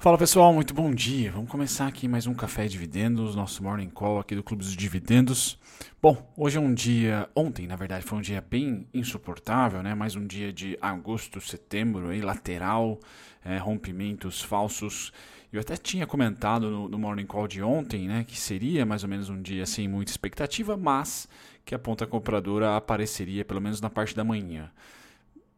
Fala pessoal, muito bom dia. Vamos começar aqui mais um café dividendos, nosso morning call aqui do Clube dos Dividendos. Bom, hoje é um dia, ontem na verdade foi um dia bem insuportável, né? Mais um dia de agosto, setembro, aí lateral, é, rompimentos falsos. Eu até tinha comentado no, no morning call de ontem, né, que seria mais ou menos um dia sem muita expectativa, mas que a ponta compradora apareceria pelo menos na parte da manhã.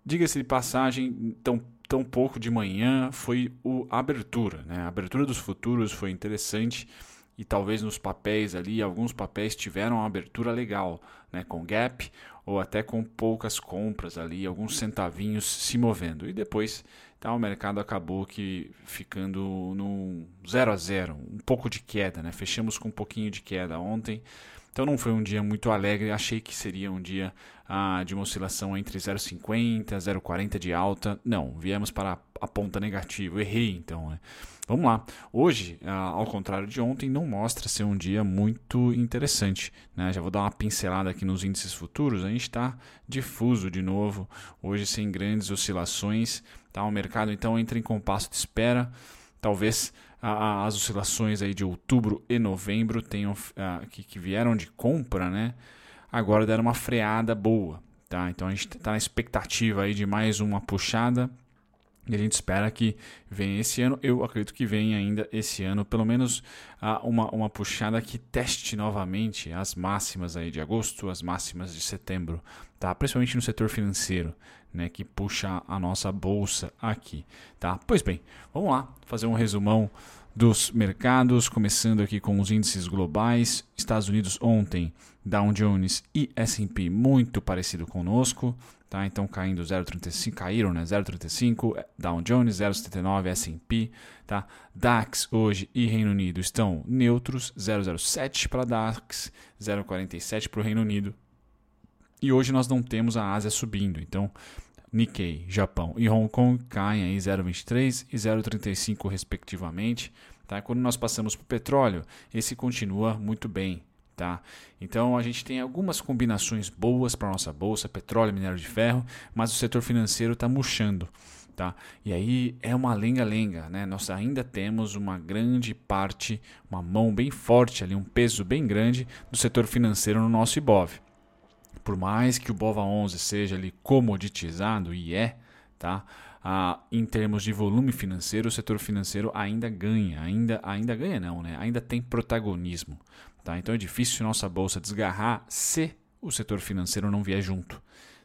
Diga-se de passagem, tão, tão pouco de manhã foi o abertura. Né? A abertura dos futuros foi interessante e talvez nos papéis ali, alguns papéis tiveram uma abertura legal, né? com gap ou até com poucas compras ali, alguns centavinhos se movendo. E depois tá, o mercado acabou que ficando no 0 a 0, um pouco de queda. Né? Fechamos com um pouquinho de queda ontem. Então não foi um dia muito alegre, achei que seria um dia ah, de uma oscilação entre 0,50 e 0,40 de alta. Não, viemos para a ponta negativa, errei então. Né? Vamos lá, hoje, ah, ao contrário de ontem, não mostra ser um dia muito interessante. Né? Já vou dar uma pincelada aqui nos índices futuros, a gente está difuso de novo, hoje sem grandes oscilações. Tá? O mercado então entra em compasso de espera, talvez as oscilações aí de outubro e novembro tenham, que, vieram de compra, né? Agora deram uma freada boa, tá? Então a gente está na expectativa aí de mais uma puxada e a gente espera que venha esse ano. Eu acredito que venha ainda esse ano, pelo menos uma, uma puxada que teste novamente as máximas aí de agosto, as máximas de setembro, tá? Principalmente no setor financeiro, né? Que puxa a nossa bolsa aqui, tá? Pois bem, vamos lá fazer um resumão dos mercados, começando aqui com os índices globais. Estados Unidos ontem, Dow Jones e S&P muito parecido conosco, tá? Então caindo 0,35, caíram, né? 0,35, Dow Jones 0,79, S&P, tá? DAX hoje e Reino Unido estão neutros, 0,07 para DAX, 0,47 para o Reino Unido. E hoje nós não temos a Ásia subindo, então Nikkei, Japão e Hong Kong caem aí 0,23 e 0,35 respectivamente. Tá? Quando nós passamos para o petróleo, esse continua muito bem. Tá? Então a gente tem algumas combinações boas para nossa bolsa, petróleo minério de ferro, mas o setor financeiro está murchando. Tá? E aí é uma lenga-lenga, né? Nós ainda temos uma grande parte, uma mão bem forte ali, um peso bem grande do setor financeiro no nosso IBOV por mais que o BOVA11 seja ali comoditizado, e é, tá? Ah, em termos de volume financeiro, o setor financeiro ainda ganha, ainda, ainda ganha não, né? ainda tem protagonismo. Tá? Então é difícil nossa bolsa desgarrar se o setor financeiro não vier junto.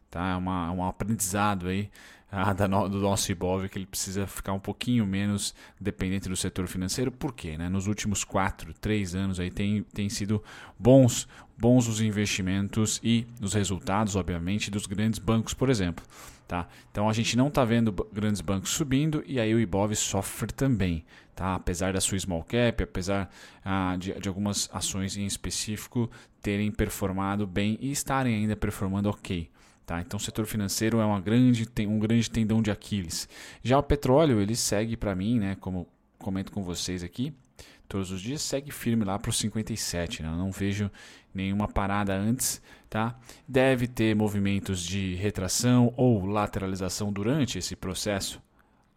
Tá? É uma, um aprendizado aí ah, da no, do nosso Ibov que ele precisa ficar um pouquinho menos dependente do setor financeiro. Por quê? Né? Nos últimos 4, 3 anos aí tem, tem sido bons bons os investimentos e os resultados, obviamente, dos grandes bancos, por exemplo. Tá? Então a gente não está vendo grandes bancos subindo e aí o Ibov sofre também. Tá? Apesar da sua small cap, apesar ah, de, de algumas ações em específico terem performado bem e estarem ainda performando ok. Tá? Então o setor financeiro é uma grande, um grande tendão de Aquiles. Já o petróleo, ele segue para mim, né, como comento com vocês aqui, todos os dias, segue firme lá para os 57. Né? Eu não vejo nenhuma parada antes. Tá? Deve ter movimentos de retração ou lateralização durante esse processo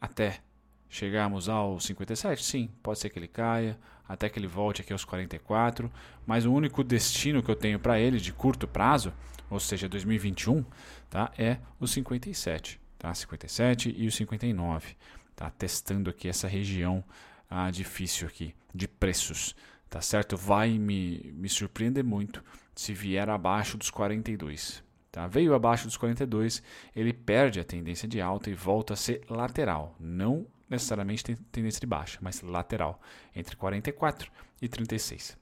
até chegarmos aos 57. Sim, pode ser que ele caia, até que ele volte aqui aos 44. Mas o único destino que eu tenho para ele de curto prazo, ou seja, 2021, tá? é os 57. Tá? 57 e os 59. Tá? Testando aqui essa região ah, difícil aqui de preços, tá certo? Vai me, me surpreender muito se vier abaixo dos 42. Tá? Veio abaixo dos 42, ele perde a tendência de alta e volta a ser lateral, não necessariamente tendência de baixa, mas lateral, entre 44 e 36.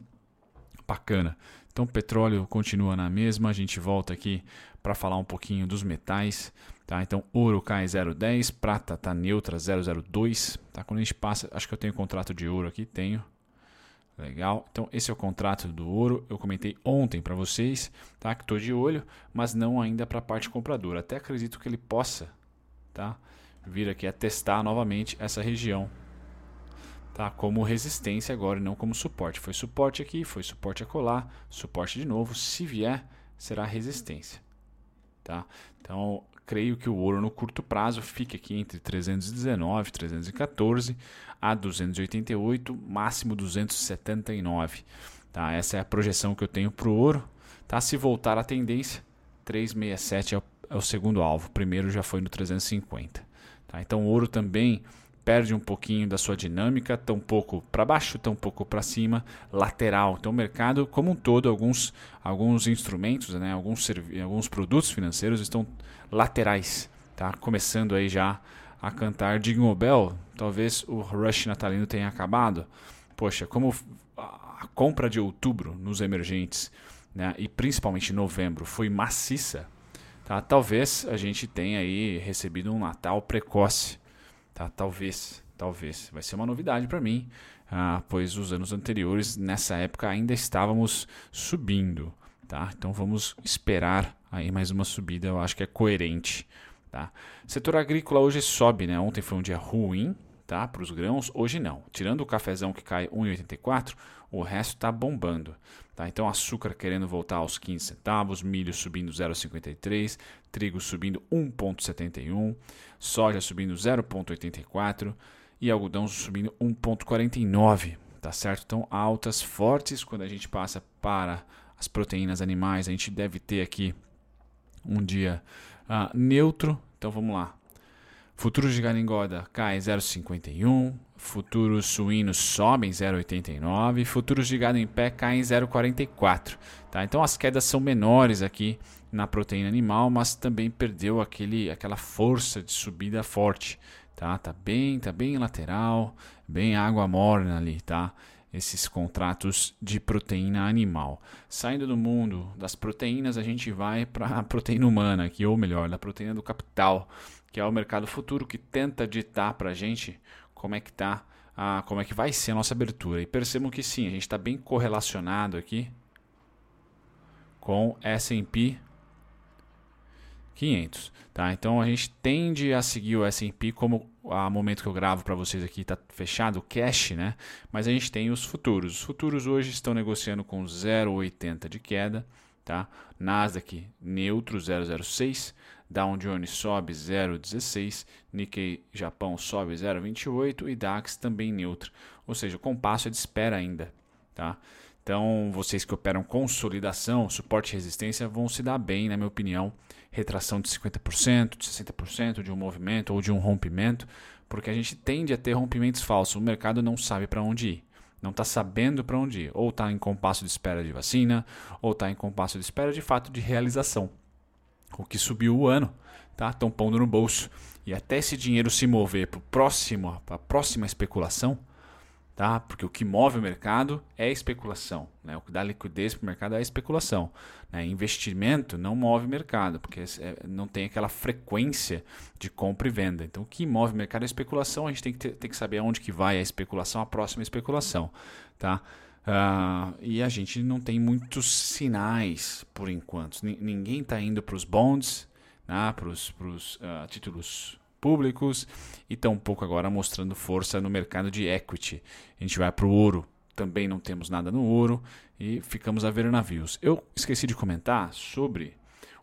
Bacana. Então, petróleo continua na mesma. A gente volta aqui para falar um pouquinho dos metais. Tá? Então, ouro cai 0,10, prata está neutra 0,02. Tá? Quando a gente passa, acho que eu tenho contrato de ouro aqui, tenho. Legal. Então, esse é o contrato do ouro. Eu comentei ontem para vocês, tá? Que estou de olho, mas não ainda para a parte compradora. Até acredito que ele possa, tá? Vir aqui a testar novamente essa região, tá? Como resistência agora não como suporte. Foi suporte aqui, foi suporte acolá, suporte de novo. Se vier, será resistência, tá? Então, creio que o ouro no curto prazo fique aqui entre 319, 314 a 288, máximo 279. Tá? Essa é a projeção que eu tenho para o ouro. Tá? Se voltar à tendência, 367 é o, é o segundo alvo. O primeiro já foi no 350. Tá? Então o ouro também perde um pouquinho da sua dinâmica, tão pouco para baixo, tão pouco para cima, lateral. Então o mercado como um todo, alguns, alguns instrumentos, né, alguns, alguns produtos financeiros estão laterais, tá? Começando aí já a cantar Jingle Bell. Talvez o rush natalino tenha acabado. Poxa, como a compra de outubro nos emergentes, né, e principalmente novembro, foi maciça, tá? Talvez a gente tenha aí recebido um Natal precoce Tá? Talvez, talvez. Vai ser uma novidade para mim, ah, pois os anos anteriores, nessa época, ainda estávamos subindo. Tá? Então vamos esperar aí mais uma subida, eu acho que é coerente. Tá? Setor agrícola hoje sobe, né? Ontem foi um dia ruim, tá? Para os grãos, hoje não. Tirando o cafezão que cai 1,84, o resto está bombando. Tá? Então açúcar querendo voltar aos 15 centavos, milho subindo 0,53, trigo subindo 1,71, soja subindo 0,84 e algodão subindo 1,49. Tá certo? Então altas fortes quando a gente passa para as proteínas animais, a gente deve ter aqui um dia uh, neutro. Então vamos lá. Futuros de galingoda caem 0,51, futuros suínos sobem 0,89, futuros de gado em pé caem 0,44. Tá? Então as quedas são menores aqui na proteína animal, mas também perdeu aquele, aquela força de subida forte. Tá? tá bem, tá bem lateral, bem água morna ali, tá? Esses contratos de proteína animal. Saindo do mundo das proteínas, a gente vai para a proteína humana, aqui, ou melhor, da proteína do capital que é o mercado futuro, que tenta ditar para a gente como é que tá, a, como é que vai ser a nossa abertura. E percebam que sim, a gente está bem correlacionado aqui com S&P 500, tá? Então a gente tende a seguir o S&P como a momento que eu gravo para vocês aqui está fechado o cash, né? Mas a gente tem os futuros. Os futuros hoje estão negociando com 0,80 de queda, tá? Nasdaq neutro 0,06, Dow Jones sobe 0,16, Nikkei Japão sobe 0,28 e DAX também neutro. Ou seja, o compasso é de espera ainda. Tá? Então, vocês que operam consolidação, suporte e resistência vão se dar bem, na minha opinião. Retração de 50%, de 60% de um movimento ou de um rompimento, porque a gente tende a ter rompimentos falsos. O mercado não sabe para onde ir não está sabendo para onde ir. Ou está em compasso de espera de vacina, ou está em compasso de espera de fato de realização o que subiu o ano, tá? Estão pondo no bolso. E até esse dinheiro se mover para próximo, a próxima especulação, tá? Porque o que move o mercado é a especulação, né? O que dá liquidez para o mercado é a especulação. Né? Investimento não move o mercado, porque é, não tem aquela frequência de compra e venda. Então, o que move o mercado é a especulação. A gente tem que, ter, tem que saber aonde que vai a especulação, a próxima especulação, tá? Uh, e a gente não tem muitos sinais por enquanto. N ninguém está indo para os bonds, né, para os uh, títulos públicos e tampouco agora mostrando força no mercado de equity. A gente vai para o ouro, também não temos nada no ouro e ficamos a ver navios. Eu esqueci de comentar sobre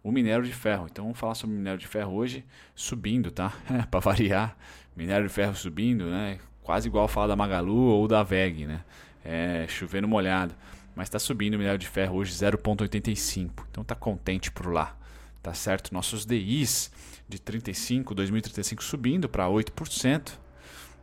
o minério de ferro. Então vamos falar sobre o minério de ferro hoje subindo, tá? para variar, minério de ferro subindo, né? Quase igual falar da Magalu ou da VEG, né? É, chovendo molhado. Mas está subindo o minério de ferro hoje 0,85. Então está contente por lá. Tá certo? Nossos DIs de 35, 2035 subindo para 8%.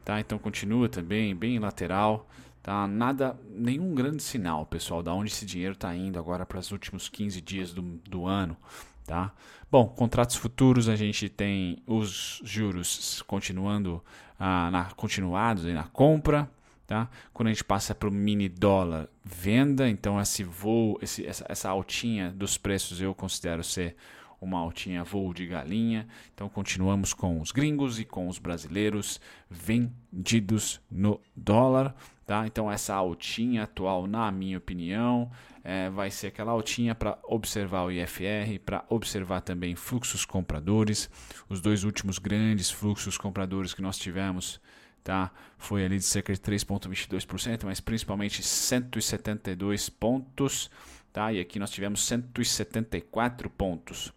Tá? Então continua também bem lateral. Tá? Nada, nenhum grande sinal, pessoal, da onde esse dinheiro está indo agora para os últimos 15 dias do, do ano. Tá? Bom, contratos futuros a gente tem os juros continuando ah, na, continuados aí na compra. Tá? Quando a gente passa para o mini dólar venda, então esse voo, esse, essa, essa altinha dos preços eu considero ser uma altinha voo de galinha. Então continuamos com os gringos e com os brasileiros vendidos no dólar. Tá? Então essa altinha atual, na minha opinião, é, vai ser aquela altinha para observar o IFR, para observar também fluxos compradores. Os dois últimos grandes fluxos compradores que nós tivemos tá? Foi ali de cerca de 3,22%, mas principalmente 172 pontos, tá? E aqui nós tivemos 174 pontos.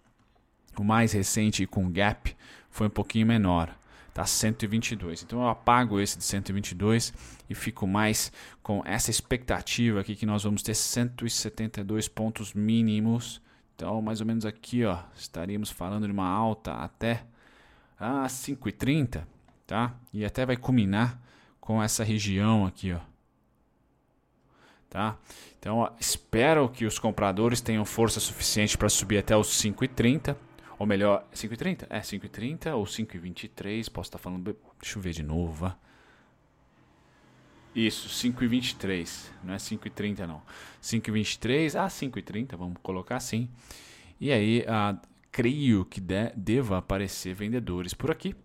O mais recente com gap foi um pouquinho menor, tá 122. Então eu apago esse de 122 e fico mais com essa expectativa aqui que nós vamos ter 172 pontos mínimos. Então, mais ou menos aqui, ó, estaríamos falando de uma alta até a 5,30, tá? E até vai culminar com essa região aqui, ó. Tá? Então, ó, espero que os compradores tenham força suficiente para subir até os 5,30 ou melhor, 5,30? É, 5,30 ou 5,23. Posso estar falando. Deixa eu ver de novo, vá. Isso, 5,23. Não é 5,30 não. 5,23. Ah, 5,30, vamos colocar assim. E aí, ah, creio que de, deva aparecer vendedores por aqui.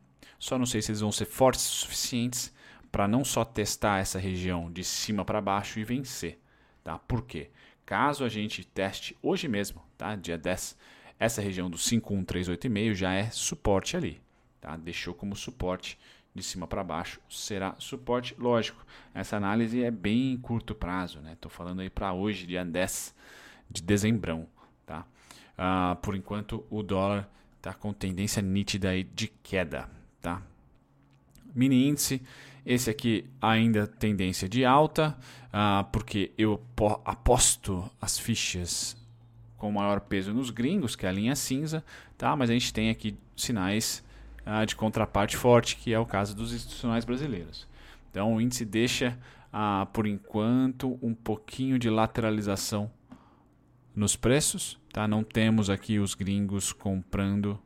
Só não sei se eles vão ser fortes o suficientes para não só testar essa região de cima para baixo e vencer. Tá? Por quê? Caso a gente teste hoje mesmo, tá? dia 10 essa região do 51385 já é suporte ali. Tá? Deixou como suporte de cima para baixo, será suporte. Lógico, essa análise é bem curto prazo. Estou né? falando aí para hoje, dia 10 de dezembro. Tá? Ah, por enquanto, o dólar está com tendência nítida aí de queda. Tá? Mini índice, esse aqui ainda tendência de alta, ah, porque eu aposto as fichas com maior peso nos gringos, que é a linha cinza, tá? mas a gente tem aqui sinais uh, de contraparte forte, que é o caso dos institucionais brasileiros. Então o índice deixa, uh, por enquanto, um pouquinho de lateralização nos preços. Tá? Não temos aqui os gringos comprando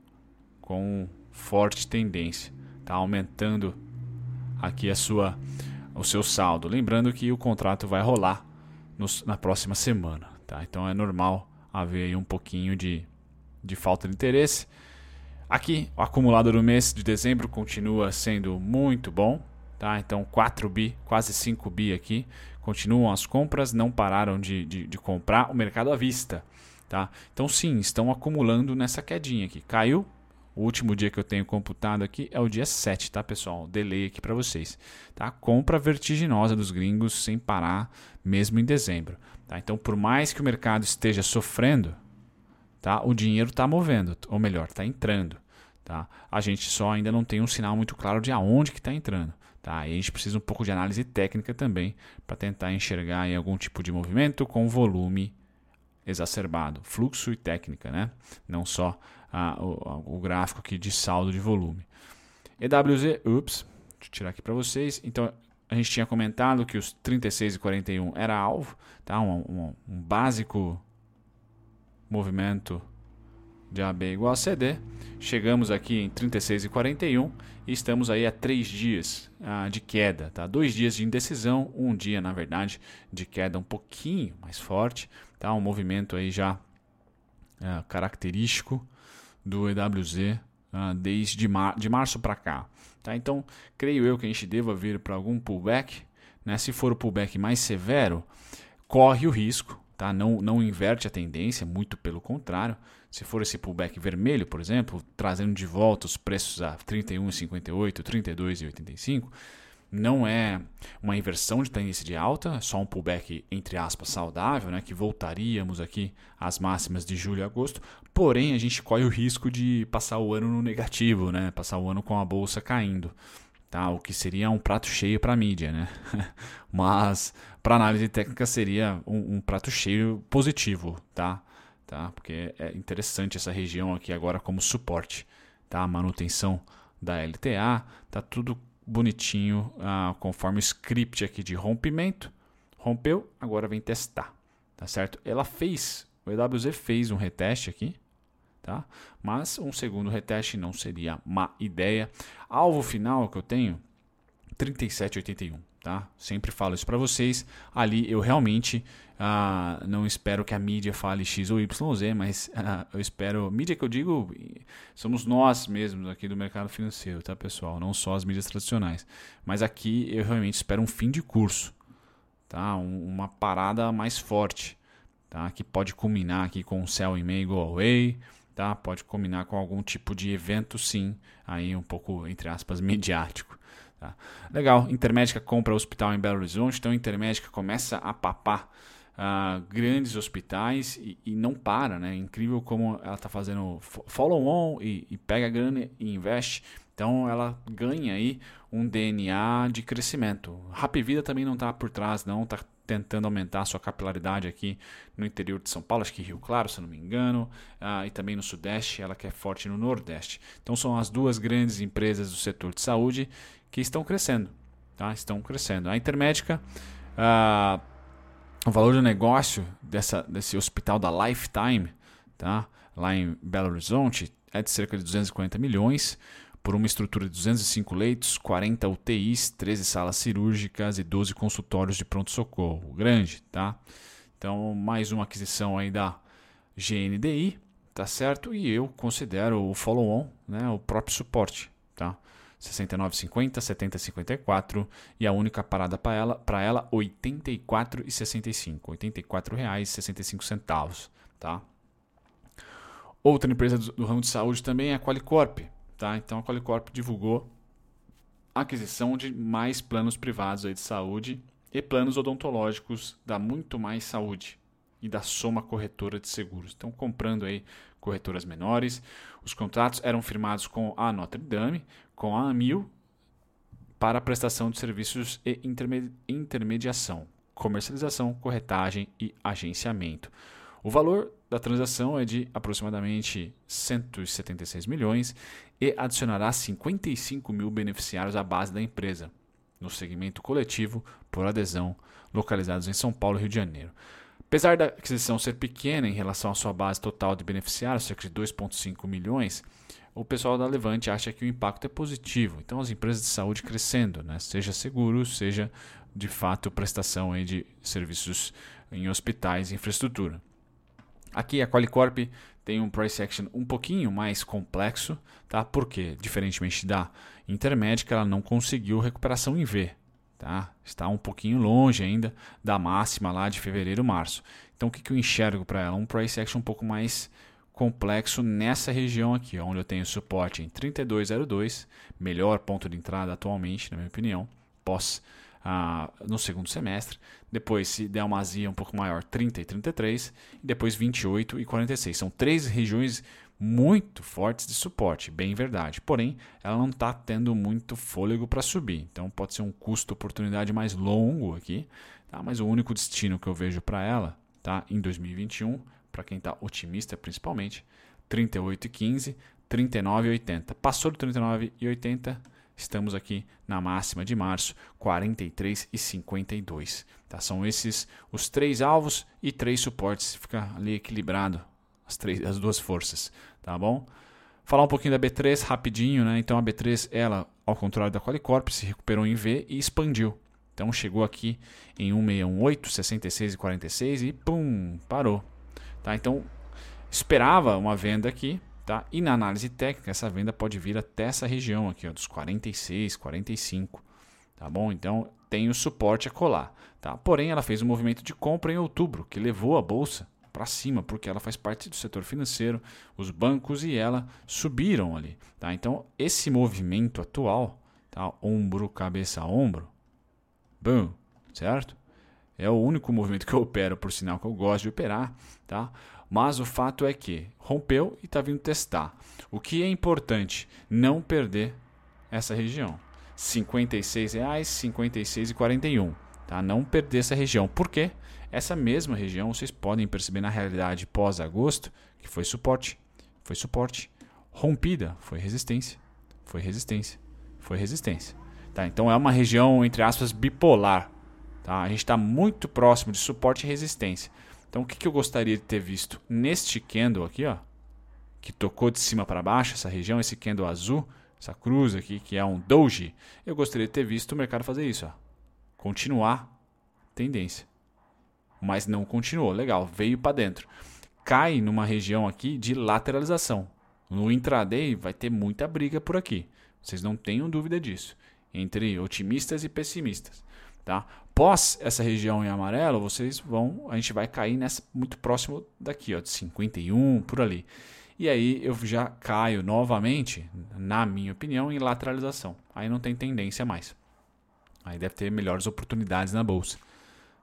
com forte tendência, tá? aumentando aqui a sua, o seu saldo. Lembrando que o contrato vai rolar nos, na próxima semana. Tá? Então é normal haver aí um pouquinho de, de falta de interesse. Aqui, o acumulado do mês de dezembro continua sendo muito bom, tá? Então 4 bi, quase 5 bi aqui. Continuam as compras, não pararam de, de, de comprar o mercado à vista, tá? Então sim, estão acumulando nessa quedinha aqui. Caiu, o último dia que eu tenho computado aqui é o dia 7, tá, pessoal? Delay aqui para vocês. Tá? Compra vertiginosa dos gringos sem parar, mesmo em dezembro. Tá? Então, por mais que o mercado esteja sofrendo, tá? o dinheiro está movendo, ou melhor, está entrando. Tá? A gente só ainda não tem um sinal muito claro de aonde que está entrando. Tá? E a gente precisa um pouco de análise técnica também para tentar enxergar algum tipo de movimento com volume exacerbado, fluxo e técnica, né? não só ah, o, o, gráfico aqui de saldo de volume. EWZ, ups, deixa eu tirar aqui para vocês. Então, a gente tinha comentado que os 36 e 41 era alvo, tá? um, um, um básico movimento de AB igual a CD. Chegamos aqui em 36 e 41 e estamos aí a três dias ah, de queda, tá? Dois dias de indecisão, um dia na verdade de queda um pouquinho mais forte, tá? Um movimento aí já ah, característico do EWZ ah, desde mar de março para cá. Tá? Então, creio eu que a gente deva vir para algum pullback. Né? Se for o pullback mais severo, corre o risco, tá? não, não inverte a tendência, muito pelo contrário. Se for esse pullback vermelho, por exemplo, trazendo de volta os preços a 31,58, 32,85, não é uma inversão de tendência de alta, só um pullback entre aspas saudável, né, que voltaríamos aqui às máximas de julho e agosto. Porém, a gente corre o risco de passar o ano no negativo, né, passar o ano com a bolsa caindo, tá? O que seria um prato cheio para a mídia, né? Mas para análise técnica seria um, um prato cheio positivo, tá? Tá? Porque é interessante essa região aqui agora como suporte, tá? Manutenção da LTA, tá tudo bonitinho, ah, conforme o script aqui de rompimento. Rompeu, agora vem testar, tá certo? Ela fez, o EWZ fez um reteste aqui, tá? Mas um segundo reteste não seria má ideia. Alvo final que eu tenho, 37,81 tá? Sempre falo isso para vocês. Ali eu realmente ah, não espero que a mídia fale X ou Y, Z, mas ah, eu espero. Mídia que eu digo, somos nós mesmos aqui do mercado financeiro, tá, pessoal? Não só as mídias tradicionais. Mas aqui eu realmente espero um fim de curso, tá? Um, uma parada mais forte, tá? Que pode culminar aqui com o sell in May go away. Tá? Pode combinar com algum tipo de evento, sim, aí um pouco, entre aspas, mediático. Tá? Legal, Intermédica compra hospital em Belo Horizonte, então Intermédica começa a papar uh, grandes hospitais e, e, não para, né? É incrível como ela está fazendo follow-on e, e pega grana e investe. Então ela ganha aí um DNA de crescimento. Rap Vida também não está por trás, não está tentando aumentar a sua capilaridade aqui no interior de São Paulo, acho que Rio Claro, se não me engano, uh, e também no Sudeste, ela que é forte no Nordeste. Então são as duas grandes empresas do setor de saúde que estão crescendo, tá? Estão crescendo. A Intermédica, uh, o valor do negócio dessa, desse hospital da Lifetime, tá? Lá em Belo Horizonte, é de cerca de 240 milhões por uma estrutura de 205 leitos, 40 UTIs, 13 salas cirúrgicas e 12 consultórios de pronto-socorro. Grande, tá? Então, mais uma aquisição aí da GNDI, tá certo? E eu considero o follow-on, né, o próprio suporte, tá? 69,50, 70,54 e a única parada para ela, para ela 84,65, 84 reais 65 centavos, tá? Outra empresa do, do ramo de saúde também é a Qualicorp, Tá? Então a Qualicorp divulgou a aquisição de mais planos privados aí de saúde e planos odontológicos da Muito Mais Saúde e da Soma Corretora de Seguros. Estão comprando aí corretoras menores. Os contratos eram firmados com a Notre Dame, com a Amil, para prestação de serviços e intermediação, comercialização, corretagem e agenciamento. O valor da transação é de aproximadamente 176 milhões e adicionará 55 mil beneficiários à base da empresa, no segmento coletivo por adesão, localizados em São Paulo e Rio de Janeiro. Apesar da aquisição ser pequena em relação à sua base total de beneficiários, cerca de 2,5 milhões, o pessoal da Levante acha que o impacto é positivo. Então, as empresas de saúde crescendo, né? seja seguro, seja de fato prestação de serviços em hospitais e infraestrutura. Aqui a Qualicorp tem um price action um pouquinho mais complexo, tá? Porque, diferentemente da Intermédica, ela não conseguiu recuperação em V, tá? Está um pouquinho longe ainda da máxima lá de fevereiro, março. Então, o que, que eu enxergo para ela? Um price action um pouco mais complexo nessa região aqui, onde eu tenho suporte em 3202, melhor ponto de entrada atualmente, na minha opinião, pós ah, no segundo semestre. Depois, se der uma azia um pouco maior, 30 e 33. E depois 28 e 46. São três regiões muito fortes de suporte, bem verdade. Porém, ela não está tendo muito fôlego para subir. Então, pode ser um custo-oportunidade mais longo aqui. Tá? Mas o único destino que eu vejo para ela tá? em 2021, para quem está otimista principalmente, 38,15, 39,80. Passou do 39,80 Estamos aqui na máxima de março, 43 e 52. Tá? São esses os três alvos e três suportes. Fica ali equilibrado as, três, as duas forças. Tá bom? Falar um pouquinho da B3 rapidinho. Né? Então a B3, ela, ao contrário da Qualicorp, se recuperou em V e expandiu. Então chegou aqui em 1618, 66 e 46 e pum, parou. Tá? Então esperava uma venda aqui, Tá? E na análise técnica, essa venda pode vir até essa região aqui, ó, dos 46, 45. Tá bom? Então tem o suporte a colar. Tá? Porém, ela fez um movimento de compra em outubro, que levou a bolsa para cima, porque ela faz parte do setor financeiro, os bancos e ela subiram ali. Tá? Então, esse movimento atual, tá? ombro, cabeça, ombro, boom, certo? É o único movimento que eu opero, por sinal, que eu gosto de operar. Tá? Mas o fato é que rompeu e está vindo testar. O que é importante? Não perder essa região. R$ 56,00, 56,41. Tá? Não perder essa região. Por quê? Essa mesma região vocês podem perceber na realidade pós-agosto que foi suporte. Foi suporte. Rompida foi resistência. Foi resistência. Foi resistência. Tá? Então é uma região, entre aspas, bipolar. Tá? A gente está muito próximo de suporte e resistência. Então o que, que eu gostaria de ter visto neste candle aqui, ó, que tocou de cima para baixo, essa região, esse candle azul, essa cruz aqui, que é um doji, eu gostaria de ter visto o mercado fazer isso, ó. Continuar tendência. Mas não continuou, legal, veio para dentro. Cai numa região aqui de lateralização. No intraday vai ter muita briga por aqui. Vocês não tenham dúvida disso. Entre otimistas e pessimistas. Tá? Pós essa região em amarelo, vocês vão, a gente vai cair nessa muito próximo daqui, ó, de 51 por ali. E aí eu já caio novamente, na minha opinião, em lateralização. Aí não tem tendência mais. Aí deve ter melhores oportunidades na bolsa.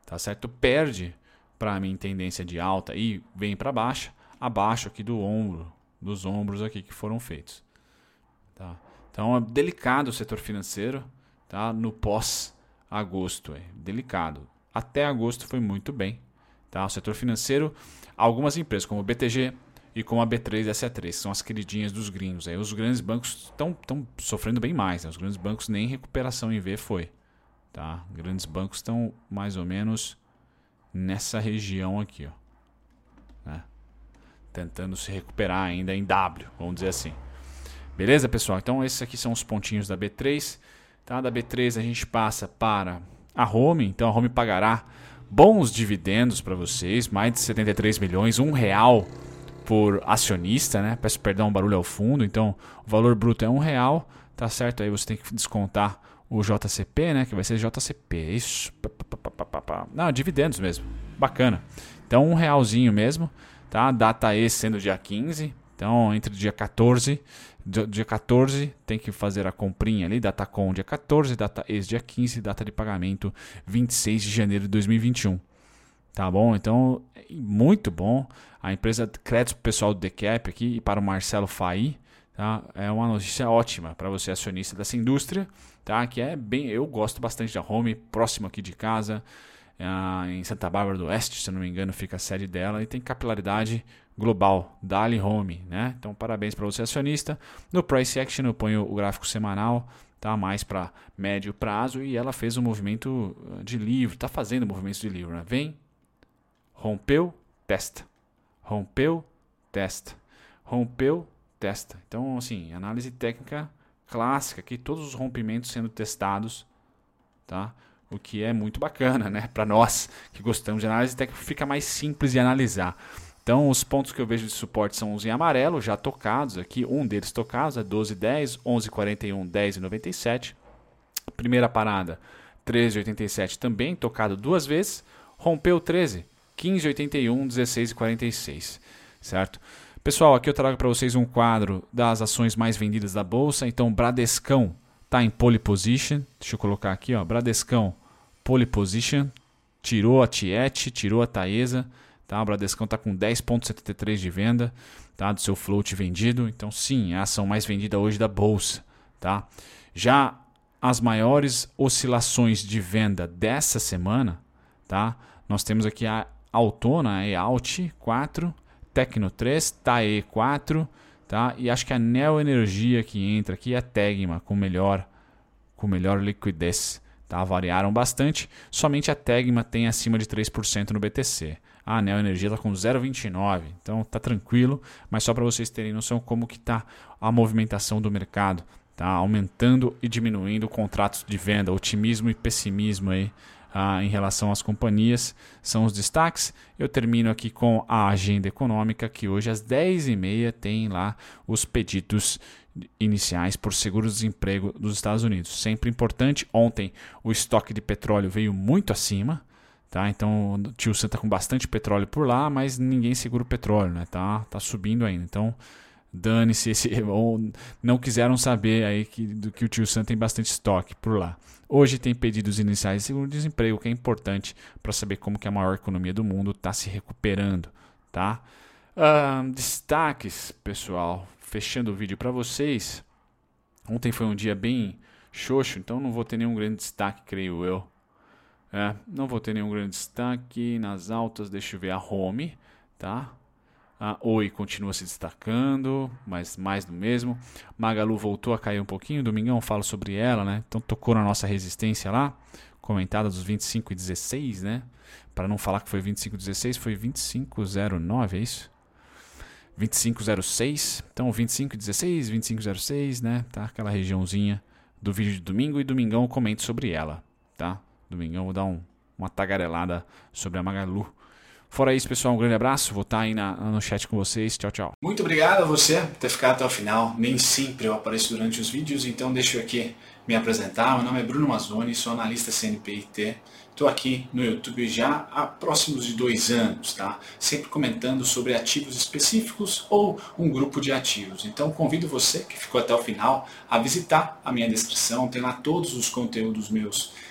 Tá certo? Perde para mim tendência de alta e vem para baixa, abaixo aqui do ombro, dos ombros aqui que foram feitos. Tá? Então é delicado o setor financeiro tá? no pós-agosto. É delicado. Até agosto foi muito bem. Tá? O setor financeiro, algumas empresas como o BTG e como a B3 e a C3, são as queridinhas dos gringos. Aí os grandes bancos estão sofrendo bem mais. Né? Os grandes bancos nem recuperação em V foi. Tá? Grandes bancos estão mais ou menos nessa região aqui. Ó. Né? Tentando se recuperar ainda em W, vamos dizer assim. Beleza, pessoal? Então esses aqui são os pontinhos da B3. Tá? Da B3 a gente passa para a Home. Então a Home pagará bons dividendos para vocês, mais de 73 milhões, um real por acionista, né? Peço perdão, barulho ao fundo. Então o valor bruto é um real, tá certo? Aí você tem que descontar o JCP, né? Que vai ser JCP. Isso. Não, dividendos mesmo. Bacana. Então um realzinho mesmo, tá? Data E sendo dia 15. Então entre dia 14 dia 14 tem que fazer a comprinha ali, data com dia 14, data ex dia 15, data de pagamento 26 de janeiro de 2021. Tá bom? Então, muito bom. A empresa crédito pessoal do Decap aqui e para o Marcelo Fai, tá? É uma notícia ótima para você acionista dessa indústria, tá? Que é bem, eu gosto bastante da Home, próximo aqui de casa. É, em Santa Bárbara do Oeste, se não me engano, fica a sede dela e tem capilaridade global, Dali Home, né? Então parabéns para você acionista. No Price Action eu ponho o gráfico semanal, tá? Mais para médio prazo e ela fez um movimento uh, de livro, tá fazendo movimentos de livro, né? Vem, rompeu, testa, rompeu, testa, rompeu, testa. Então assim, análise técnica clássica, aqui todos os rompimentos sendo testados, tá? O que é muito bacana, né? Para nós que gostamos de análise técnica, fica mais simples de analisar. Então, os pontos que eu vejo de suporte são os em amarelo, já tocados aqui. Um deles tocados é 12,10, 11,41, 10,97. Primeira parada, 13,87 também, tocado duas vezes. Rompeu 13, 15,81, 16,46. Certo? Pessoal, aqui eu trago para vocês um quadro das ações mais vendidas da bolsa. Então, Bradescão está em pole position. Deixa eu colocar aqui, ó, Bradescão pole position. Tirou a Tiete, tirou a Taesa Tá? O Bradescão está com 10,73 de venda tá? do seu float vendido. Então, sim, é a ação mais vendida hoje da bolsa. Tá? Já as maiores oscilações de venda dessa semana, tá? nós temos aqui a Autona, a EALT 4, Tecno 3, TAE 4, tá? e acho que a Neo Energia que entra aqui é a Tegma com melhor, com melhor liquidez. Tá? Variaram bastante, somente a Tegma tem acima de 3% no BTC. A Neo Energia está com 0,29, então tá tranquilo, mas só para vocês terem noção como que tá a movimentação do mercado, tá aumentando e diminuindo contratos de venda, otimismo e pessimismo aí ah, em relação às companhias são os destaques. Eu termino aqui com a agenda econômica, que hoje às 10h30 tem lá os pedidos iniciais por seguro-desemprego dos Estados Unidos. Sempre importante. Ontem o estoque de petróleo veio muito acima. Tá? Então o tio Sam está com bastante petróleo por lá, mas ninguém segura o petróleo, né? Tá, tá subindo ainda. Então dane-se esse ou não quiseram saber aí que, do que o tio Sam tem bastante estoque por lá. Hoje tem pedidos iniciais de seguro-desemprego, que é importante para saber como que a maior economia do mundo está se recuperando, tá? Destaques, pessoal, fechando o vídeo para vocês. Ontem foi um dia bem xoxo, então não vou ter nenhum grande destaque, creio eu. É, não vou ter nenhum grande destaque. Nas altas, deixa eu ver a Home, tá? A Oi continua se destacando, mas mais do mesmo. Magalu voltou a cair um pouquinho. Domingão falo sobre ela, né? Então tocou na nossa resistência lá, comentada dos 25 e 16, né? Para não falar que foi 25 e 16, foi 2509, é isso? 2506. Então 25 e 16, 2506, né? Tá aquela regiãozinha do vídeo de domingo e domingão eu comento sobre ela, tá? Domingão vou dar um, uma tagarelada sobre a Magalu. Fora isso, pessoal, um grande abraço. Vou estar aí na, no chat com vocês. Tchau, tchau. Muito obrigado a você por ter ficado até o final. Nem sempre eu apareço durante os vídeos, então deixa eu aqui me apresentar. Meu nome é Bruno Mazzoni, sou analista CNPIT. Estou aqui no YouTube já há próximos de dois anos, tá? Sempre comentando sobre ativos específicos ou um grupo de ativos. Então convido você que ficou até o final a visitar a minha descrição. Tem lá todos os conteúdos meus